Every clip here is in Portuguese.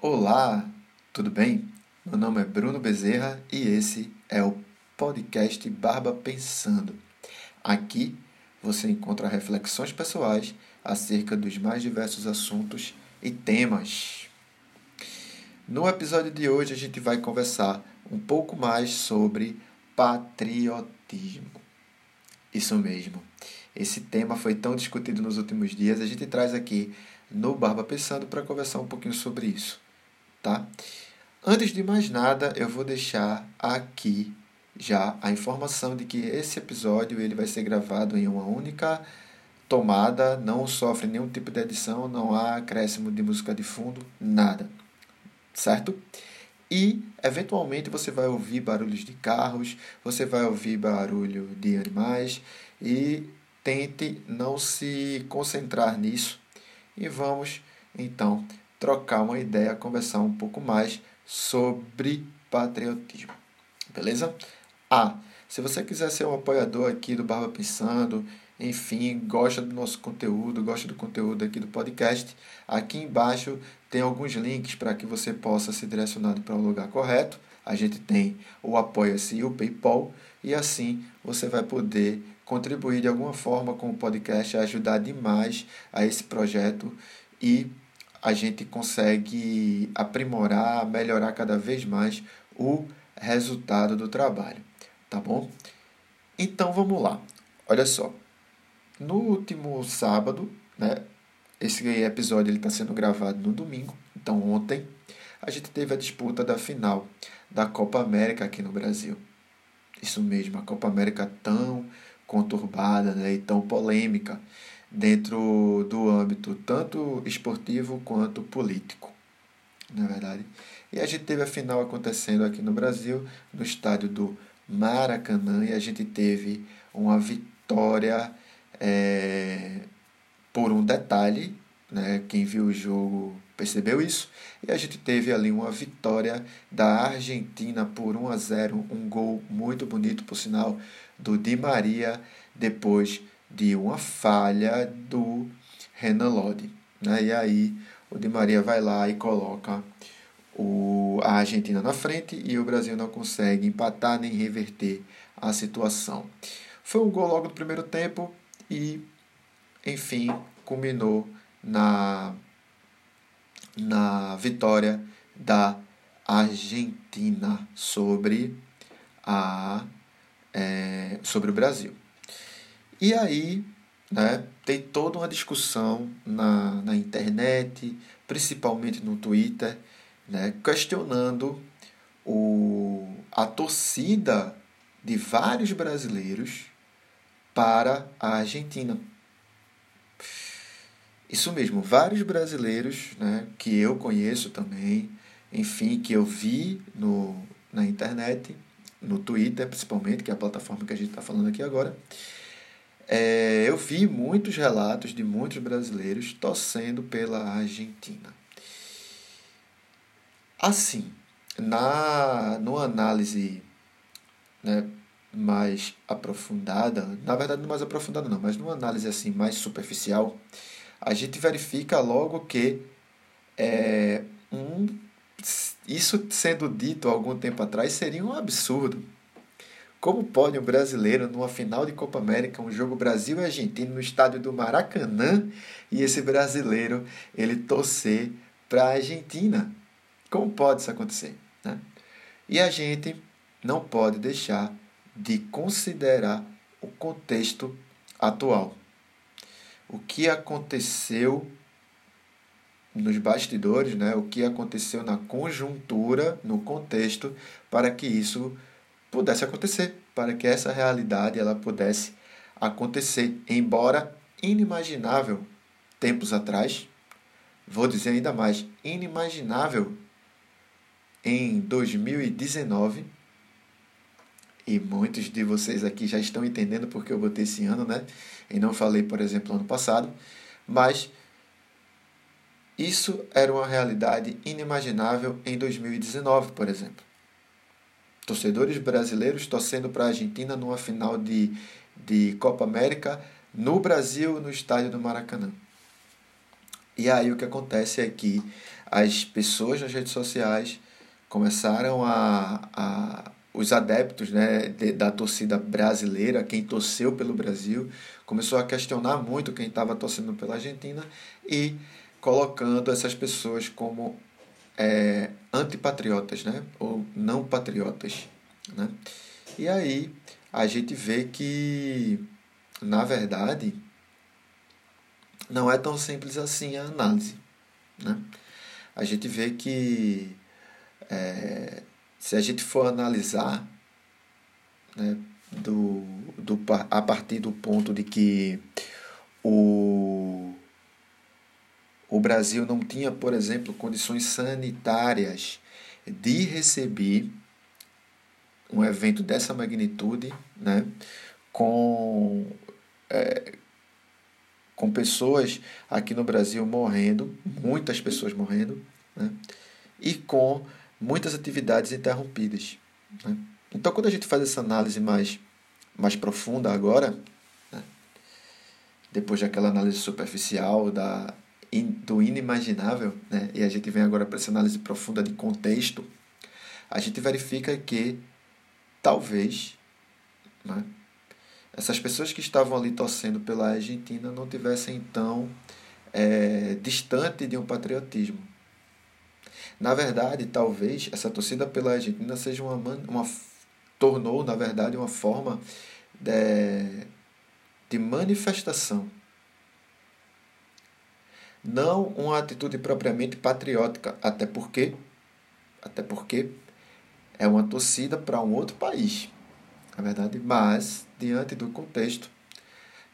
Olá, tudo bem? Meu nome é Bruno Bezerra e esse é o podcast Barba Pensando. Aqui você encontra reflexões pessoais acerca dos mais diversos assuntos e temas. No episódio de hoje a gente vai conversar um pouco mais sobre patriotismo. Isso mesmo. Esse tema foi tão discutido nos últimos dias, a gente traz aqui no Barba Pensando para conversar um pouquinho sobre isso tá? Antes de mais nada, eu vou deixar aqui já a informação de que esse episódio ele vai ser gravado em uma única tomada, não sofre nenhum tipo de edição, não há acréscimo de música de fundo, nada. Certo? E eventualmente você vai ouvir barulhos de carros, você vai ouvir barulho de animais e tente não se concentrar nisso. E vamos então trocar uma ideia, conversar um pouco mais sobre patriotismo. Beleza? Ah, se você quiser ser um apoiador aqui do Barba Pensando, enfim, gosta do nosso conteúdo, gosta do conteúdo aqui do podcast, aqui embaixo tem alguns links para que você possa ser direcionado para o lugar correto. A gente tem o Apoia-se e o PayPal, e assim você vai poder contribuir de alguma forma com o podcast, ajudar demais a esse projeto e a gente consegue aprimorar, melhorar cada vez mais o resultado do trabalho, tá bom? Então vamos lá. Olha só. No último sábado, né? Esse episódio está sendo gravado no domingo. Então ontem a gente teve a disputa da final da Copa América aqui no Brasil. Isso mesmo, a Copa América tão conturbada né, e tão polêmica dentro do âmbito tanto esportivo quanto político, na é verdade. E a gente teve a final acontecendo aqui no Brasil, no estádio do Maracanã, e a gente teve uma vitória é, por um detalhe, né? quem viu o jogo percebeu isso, e a gente teve ali uma vitória da Argentina por 1 a 0, um gol muito bonito, por sinal, do Di Maria, depois de uma falha do Renan Lodi. Né? E aí o Di Maria vai lá e coloca o, a Argentina na frente e o Brasil não consegue empatar nem reverter a situação. Foi um gol logo no primeiro tempo e, enfim, culminou na, na vitória da Argentina sobre, a, é, sobre o Brasil. E aí, né, tem toda uma discussão na, na internet, principalmente no Twitter, né, questionando o, a torcida de vários brasileiros para a Argentina. Isso mesmo, vários brasileiros né, que eu conheço também, enfim, que eu vi no, na internet, no Twitter principalmente, que é a plataforma que a gente está falando aqui agora, é, eu vi muitos relatos de muitos brasileiros torcendo pela Argentina. Assim, na numa análise né, mais aprofundada, na verdade não mais aprofundada não, mas numa análise assim mais superficial, a gente verifica logo que é, um, isso sendo dito algum tempo atrás seria um absurdo como pode um brasileiro, numa final de Copa América, um jogo Brasil e Argentina no estádio do Maracanã, e esse brasileiro ele torcer para a Argentina? Como pode isso acontecer? Né? E a gente não pode deixar de considerar o contexto atual. O que aconteceu nos bastidores, né? o que aconteceu na conjuntura, no contexto, para que isso pudesse acontecer, para que essa realidade ela pudesse acontecer, embora inimaginável tempos atrás, vou dizer ainda mais, inimaginável em 2019. E muitos de vocês aqui já estão entendendo porque eu botei esse ano, né? E não falei, por exemplo, ano passado. Mas isso era uma realidade inimaginável em 2019, por exemplo torcedores brasileiros torcendo para a Argentina numa final de, de Copa América no Brasil, no estádio do Maracanã. E aí o que acontece é que as pessoas nas redes sociais começaram a, a os adeptos né, de, da torcida brasileira, quem torceu pelo Brasil, começou a questionar muito quem estava torcendo pela Argentina e colocando essas pessoas como é, antipatriotas, né, ou não patriotas. Né? E aí a gente vê que, na verdade, não é tão simples assim a análise. Né? A gente vê que é, se a gente for analisar né, do, do, a partir do ponto de que o, o Brasil não tinha, por exemplo, condições sanitárias de receber um evento dessa magnitude, né, com, é, com pessoas aqui no Brasil morrendo, muitas pessoas morrendo, né, e com muitas atividades interrompidas. Né? Então, quando a gente faz essa análise mais, mais profunda agora, né, depois daquela análise superficial da, do inimaginável, né, e a gente vem agora para essa análise profunda de contexto, a gente verifica que talvez né, essas pessoas que estavam ali torcendo pela Argentina não tivessem tão é, distante de um patriotismo. Na verdade, talvez essa torcida pela Argentina seja uma, uma tornou, na verdade, uma forma de, de manifestação. Não uma atitude propriamente patriótica, até porque até porque é uma torcida para um outro país, na verdade, mas diante do contexto,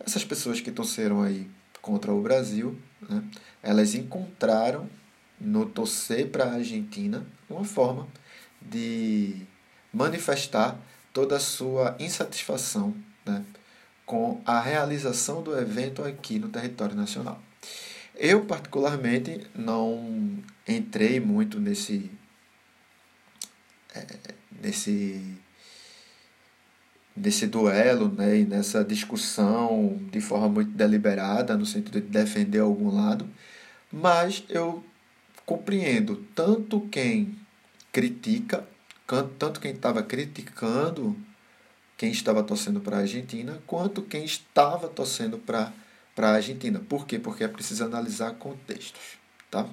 essas pessoas que torceram aí contra o Brasil, né, elas encontraram no torcer para a Argentina uma forma de manifestar toda a sua insatisfação né, com a realização do evento aqui no território nacional. Eu, particularmente, não entrei muito nesse, é, nesse, nesse duelo né, e nessa discussão de forma muito deliberada, no sentido de defender algum lado, mas eu compreendo tanto quem critica, tanto quem estava criticando quem estava torcendo para a Argentina, quanto quem estava torcendo para a Argentina. Por quê? Porque é preciso analisar contextos. Tá?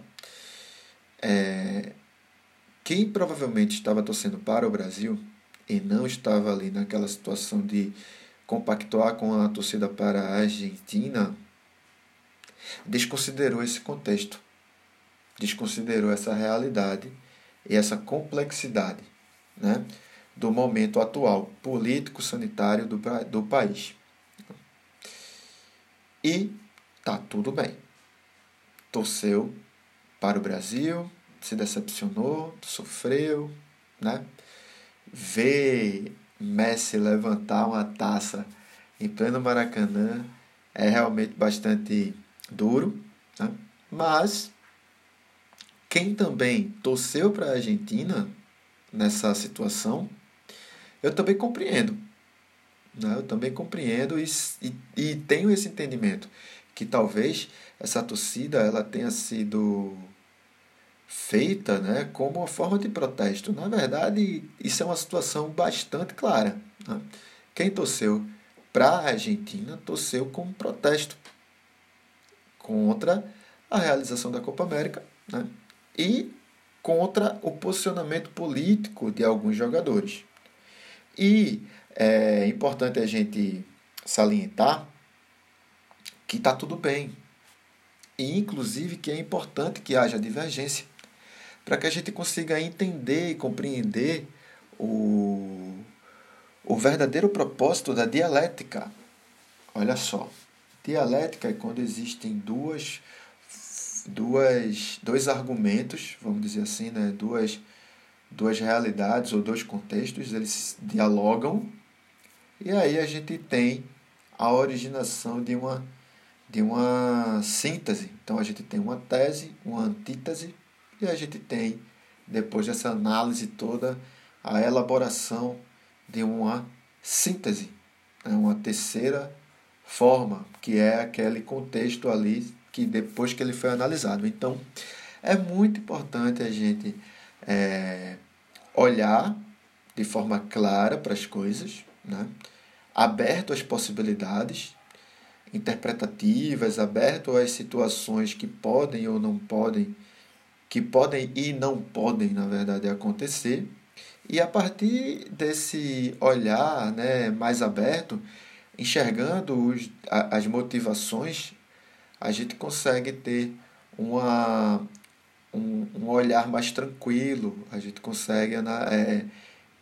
É, quem provavelmente estava torcendo para o Brasil e não estava ali naquela situação de compactuar com a torcida para a Argentina, desconsiderou esse contexto desconsiderou essa realidade e essa complexidade né, do momento atual político-sanitário do, do país. E tá tudo bem. Torceu para o Brasil, se decepcionou, sofreu, né? Ver Messi levantar uma taça em pleno Maracanã é realmente bastante duro, né? mas quem também torceu para a Argentina nessa situação, eu também compreendo. Né? Eu também compreendo e, e, e tenho esse entendimento que talvez essa torcida ela tenha sido feita né, como uma forma de protesto. Na verdade, isso é uma situação bastante clara. Né? Quem torceu para a Argentina torceu como protesto contra a realização da Copa América né? e contra o posicionamento político de alguns jogadores. E é importante a gente salientar que está tudo bem. E, inclusive, que é importante que haja divergência para que a gente consiga entender e compreender o, o verdadeiro propósito da dialética. Olha só, dialética é quando existem duas duas, dois argumentos, vamos dizer assim, né? duas, duas realidades ou dois contextos, eles dialogam e aí a gente tem a originação de uma, de uma síntese. Então a gente tem uma tese, uma antítese e a gente tem, depois dessa análise toda, a elaboração de uma síntese, né? uma terceira forma, que é aquele contexto ali que depois que ele foi analisado. Então, é muito importante a gente é, olhar de forma clara para as coisas, né? aberto às possibilidades interpretativas, aberto às situações que podem ou não podem, que podem e não podem, na verdade, acontecer. E a partir desse olhar né, mais aberto, enxergando os, as motivações, a gente consegue ter uma, um, um olhar mais tranquilo, a gente consegue é,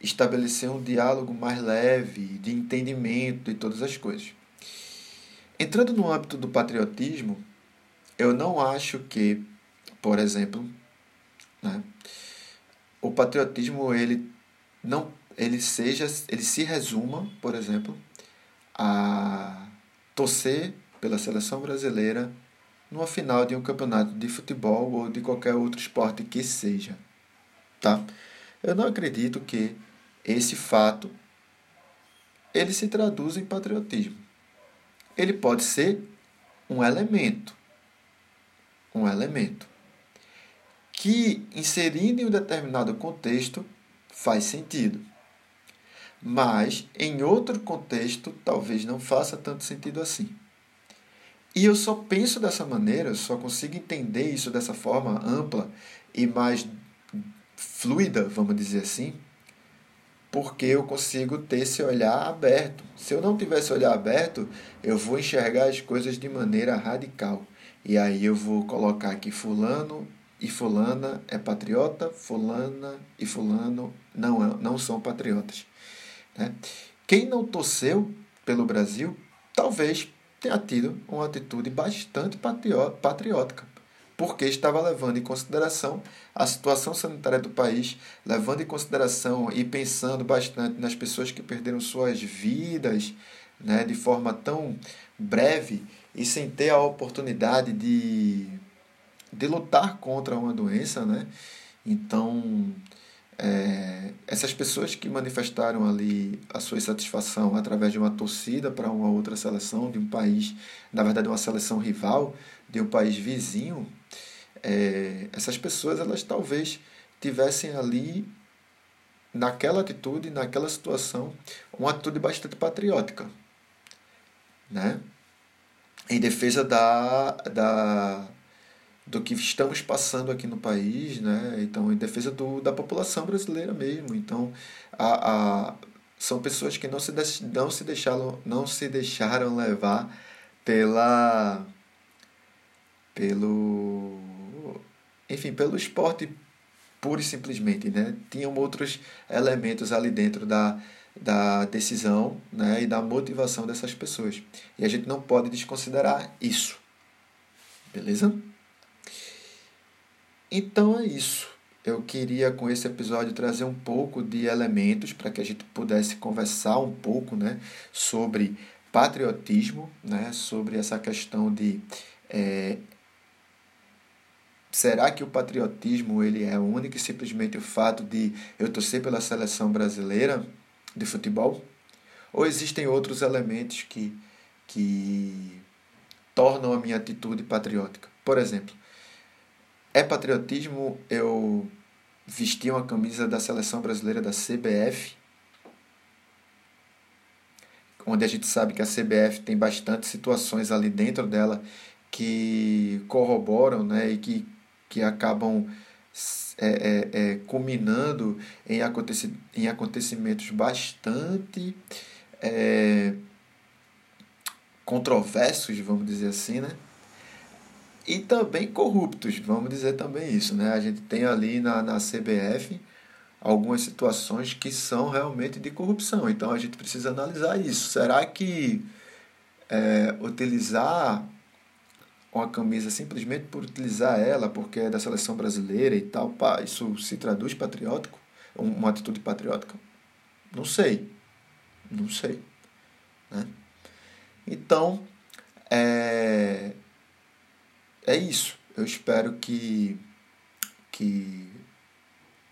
estabelecer um diálogo mais leve, de entendimento de todas as coisas. Entrando no âmbito do patriotismo, eu não acho que, por exemplo, né, o patriotismo ele não ele seja ele se resuma, por exemplo, a torcer pela seleção brasileira numa final de um campeonato de futebol ou de qualquer outro esporte que seja, tá? Eu não acredito que esse fato ele se traduz em patriotismo. Ele pode ser um elemento, um elemento que inserindo em um determinado contexto faz sentido. Mas em outro contexto talvez não faça tanto sentido assim. E eu só penso dessa maneira, eu só consigo entender isso dessa forma ampla e mais fluida, vamos dizer assim, porque eu consigo ter esse olhar aberto. Se eu não tivesse olhar aberto, eu vou enxergar as coisas de maneira radical. E aí eu vou colocar que fulano e fulana é patriota, fulana e fulano não, é, não são patriotas. Né? Quem não torceu pelo Brasil, talvez tenha tido uma atitude bastante patriótica porque estava levando em consideração a situação sanitária do país, levando em consideração e pensando bastante nas pessoas que perderam suas vidas né, de forma tão breve e sem ter a oportunidade de, de lutar contra uma doença. Né? Então, é, essas pessoas que manifestaram ali a sua insatisfação através de uma torcida para uma outra seleção de um país, na verdade uma seleção rival de um país vizinho, é, essas pessoas elas talvez tivessem ali naquela atitude, naquela situação, uma atitude bastante patriótica, né? Em defesa da, da do que estamos passando aqui no país, né? Então, em defesa do, da população brasileira mesmo. Então, a, a, são pessoas que não se, não se deixaram não se deixaram levar pela pelo enfim, pelo esporte pura e simplesmente, né? Tinham outros elementos ali dentro da, da decisão né? e da motivação dessas pessoas. E a gente não pode desconsiderar isso. Beleza? Então é isso. Eu queria com esse episódio trazer um pouco de elementos para que a gente pudesse conversar um pouco né, sobre patriotismo, né, sobre essa questão de é, será que o patriotismo ele é único e simplesmente o fato de eu torcer pela seleção brasileira de futebol? Ou existem outros elementos que, que tornam a minha atitude patriótica? Por exemplo, é patriotismo eu vestir uma camisa da seleção brasileira da CBF, onde a gente sabe que a CBF tem bastante situações ali dentro dela que corroboram né, e que, que acabam é, é, é, culminando em, aconteci em acontecimentos bastante é, controversos, vamos dizer assim, né? e também corruptos, vamos dizer também isso. Né? A gente tem ali na, na CBF algumas situações que são realmente de corrupção, então a gente precisa analisar isso. Será que é, utilizar uma camisa simplesmente por utilizar ela, porque é da seleção brasileira e tal, pá, isso se traduz patriótico? Uma atitude patriótica? Não sei. Não sei. Né? Então, é, é isso. Eu espero que, que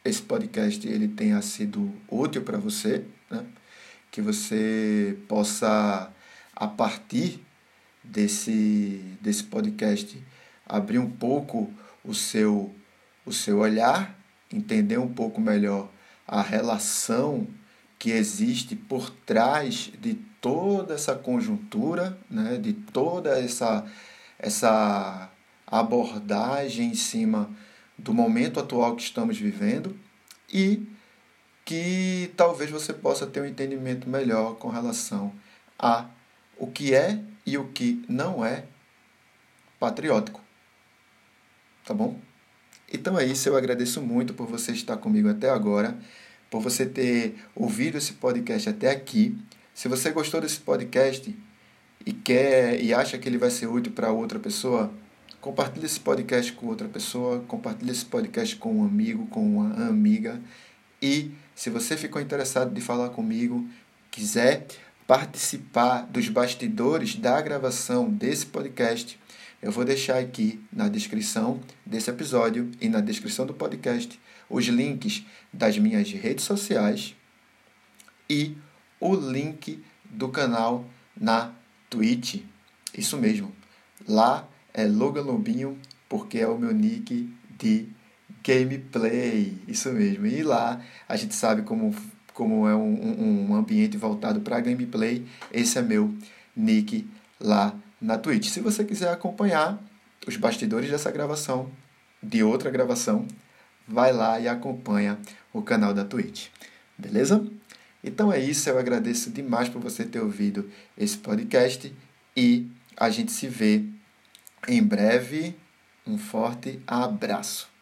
esse podcast ele tenha sido útil para você, né? que você possa, a partir desse, desse podcast, abrir um pouco o seu, o seu olhar, entender um pouco melhor a relação que existe por trás de toda essa conjuntura, né, de toda essa, essa abordagem em cima do momento atual que estamos vivendo e que talvez você possa ter um entendimento melhor com relação a o que é e o que não é patriótico. Tá bom? Então é isso, eu agradeço muito por você estar comigo até agora, por você ter ouvido esse podcast até aqui. Se você gostou desse podcast e quer e acha que ele vai ser útil para outra pessoa, compartilhe esse podcast com outra pessoa, compartilhe esse podcast com um amigo, com uma amiga. E se você ficou interessado de falar comigo, quiser participar dos bastidores da gravação desse podcast, eu vou deixar aqui na descrição desse episódio e na descrição do podcast os links das minhas redes sociais e o link do canal na Twitch. Isso mesmo. Lá é Logan Lobinho, porque é o meu nick de gameplay. Isso mesmo. E lá a gente sabe como, como é um, um ambiente voltado para gameplay. Esse é meu nick lá na Twitch. Se você quiser acompanhar os bastidores dessa gravação, de outra gravação, vai lá e acompanha o canal da Twitch. Beleza? Então é isso, eu agradeço demais por você ter ouvido esse podcast e a gente se vê em breve. Um forte abraço.